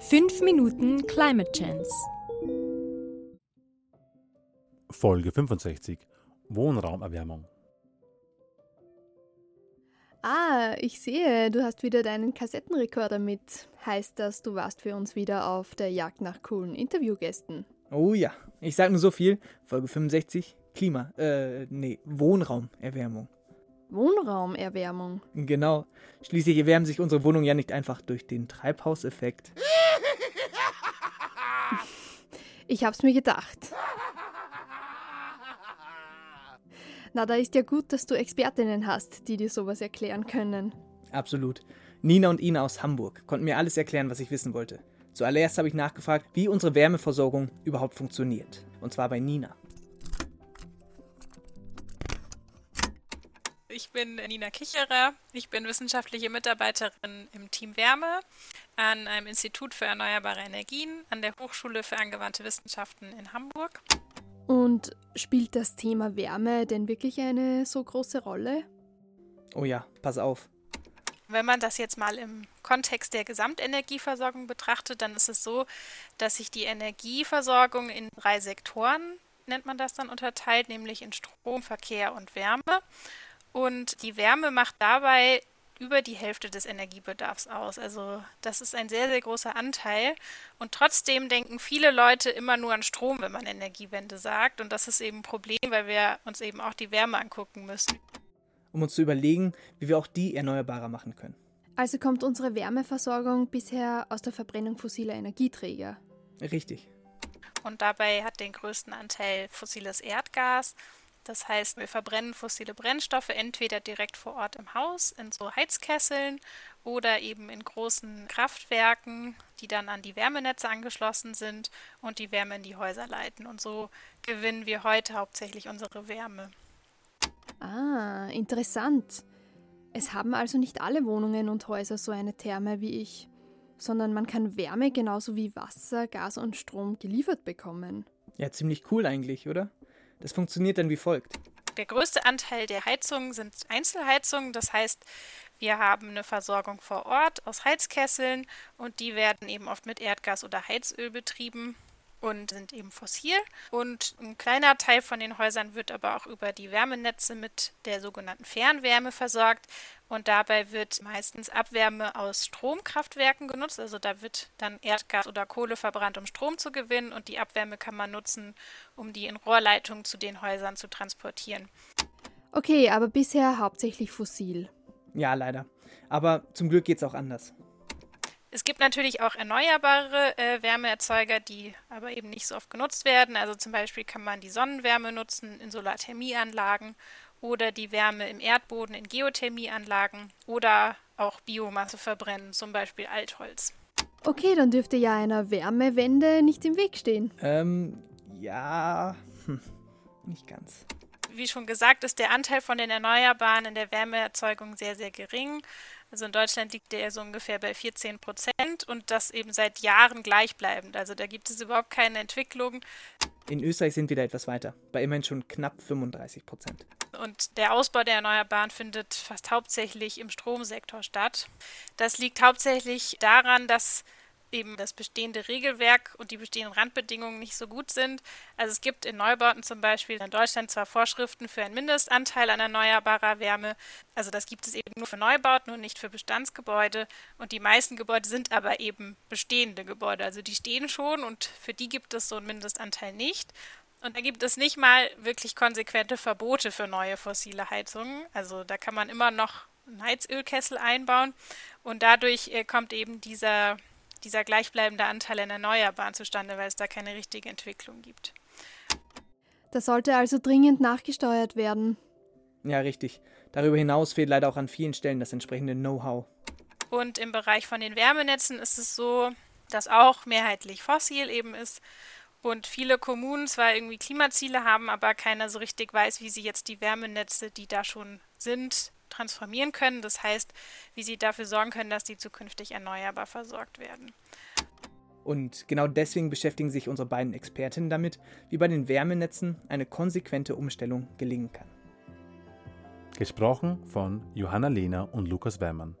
5 Minuten Climate Chance. Folge 65 Wohnraumerwärmung. Ah, ich sehe, du hast wieder deinen Kassettenrekorder mit. Heißt das, du warst für uns wieder auf der Jagd nach coolen Interviewgästen? Oh ja, ich sag nur so viel. Folge 65, Klima, äh, nee, Wohnraumerwärmung. Wohnraumerwärmung. Genau. Schließlich erwärmen sich unsere Wohnungen ja nicht einfach durch den Treibhauseffekt. Ich hab's mir gedacht. Na, da ist ja gut, dass du Expertinnen hast, die dir sowas erklären können. Absolut. Nina und Ina aus Hamburg konnten mir alles erklären, was ich wissen wollte. Zuallererst habe ich nachgefragt, wie unsere Wärmeversorgung überhaupt funktioniert. Und zwar bei Nina. Ich bin Nina Kicherer. Ich bin wissenschaftliche Mitarbeiterin im Team Wärme an einem Institut für erneuerbare Energien an der Hochschule für angewandte Wissenschaften in Hamburg. Und spielt das Thema Wärme denn wirklich eine so große Rolle? Oh ja, pass auf. Wenn man das jetzt mal im Kontext der Gesamtenergieversorgung betrachtet, dann ist es so, dass sich die Energieversorgung in drei Sektoren, nennt man das dann, unterteilt, nämlich in Strom, Verkehr und Wärme. Und die Wärme macht dabei über die Hälfte des Energiebedarfs aus. Also das ist ein sehr, sehr großer Anteil. Und trotzdem denken viele Leute immer nur an Strom, wenn man Energiewende sagt. Und das ist eben ein Problem, weil wir uns eben auch die Wärme angucken müssen. Um uns zu überlegen, wie wir auch die erneuerbarer machen können. Also kommt unsere Wärmeversorgung bisher aus der Verbrennung fossiler Energieträger. Richtig. Und dabei hat den größten Anteil fossiles Erdgas. Das heißt, wir verbrennen fossile Brennstoffe entweder direkt vor Ort im Haus in so Heizkesseln oder eben in großen Kraftwerken, die dann an die Wärmenetze angeschlossen sind und die Wärme in die Häuser leiten. Und so gewinnen wir heute hauptsächlich unsere Wärme. Ah, interessant. Es haben also nicht alle Wohnungen und Häuser so eine Therme wie ich, sondern man kann Wärme genauso wie Wasser, Gas und Strom geliefert bekommen. Ja, ziemlich cool eigentlich, oder? Das funktioniert dann wie folgt. Der größte Anteil der Heizungen sind Einzelheizungen. Das heißt, wir haben eine Versorgung vor Ort aus Heizkesseln und die werden eben oft mit Erdgas oder Heizöl betrieben und sind eben fossil. Und ein kleiner Teil von den Häusern wird aber auch über die Wärmenetze mit der sogenannten Fernwärme versorgt. Und dabei wird meistens Abwärme aus Stromkraftwerken genutzt. Also da wird dann Erdgas oder Kohle verbrannt, um Strom zu gewinnen. Und die Abwärme kann man nutzen, um die in Rohrleitungen zu den Häusern zu transportieren. Okay, aber bisher hauptsächlich fossil. Ja, leider. Aber zum Glück geht es auch anders. Es gibt natürlich auch erneuerbare äh, Wärmeerzeuger, die aber eben nicht so oft genutzt werden. Also zum Beispiel kann man die Sonnenwärme nutzen in Solarthermieanlagen oder die Wärme im Erdboden in Geothermieanlagen oder auch Biomasse verbrennen, zum Beispiel Altholz. Okay, dann dürfte ja einer Wärmewende nicht im Weg stehen. Ähm, ja, hm, nicht ganz. Wie schon gesagt, ist der Anteil von den Erneuerbaren in der Wärmeerzeugung sehr, sehr gering. Also in Deutschland liegt der so ungefähr bei 14 Prozent und das eben seit Jahren gleichbleibend. Also da gibt es überhaupt keine Entwicklung. In Österreich sind wir da etwas weiter, bei immerhin schon knapp 35 Prozent. Und der Ausbau der Erneuerbaren findet fast hauptsächlich im Stromsektor statt. Das liegt hauptsächlich daran, dass eben das bestehende Regelwerk und die bestehenden Randbedingungen nicht so gut sind. Also es gibt in Neubauten zum Beispiel in Deutschland zwar Vorschriften für einen Mindestanteil an erneuerbarer Wärme, also das gibt es eben nur für Neubauten und nicht für Bestandsgebäude und die meisten Gebäude sind aber eben bestehende Gebäude, also die stehen schon und für die gibt es so einen Mindestanteil nicht. Und da gibt es nicht mal wirklich konsequente Verbote für neue fossile Heizungen. Also da kann man immer noch einen Heizölkessel einbauen und dadurch äh, kommt eben dieser dieser gleichbleibende Anteil an Erneuerbaren zustande, weil es da keine richtige Entwicklung gibt. Das sollte also dringend nachgesteuert werden. Ja, richtig. Darüber hinaus fehlt leider auch an vielen Stellen das entsprechende Know-how. Und im Bereich von den Wärmenetzen ist es so, dass auch mehrheitlich fossil eben ist und viele Kommunen zwar irgendwie Klimaziele haben, aber keiner so richtig weiß, wie sie jetzt die Wärmenetze, die da schon sind, transformieren können. Das heißt, wie sie dafür sorgen können, dass die zukünftig erneuerbar versorgt werden. Und genau deswegen beschäftigen sich unsere beiden Expertinnen damit, wie bei den Wärmenetzen eine konsequente Umstellung gelingen kann. Gesprochen von Johanna Lehner und Lukas Weimann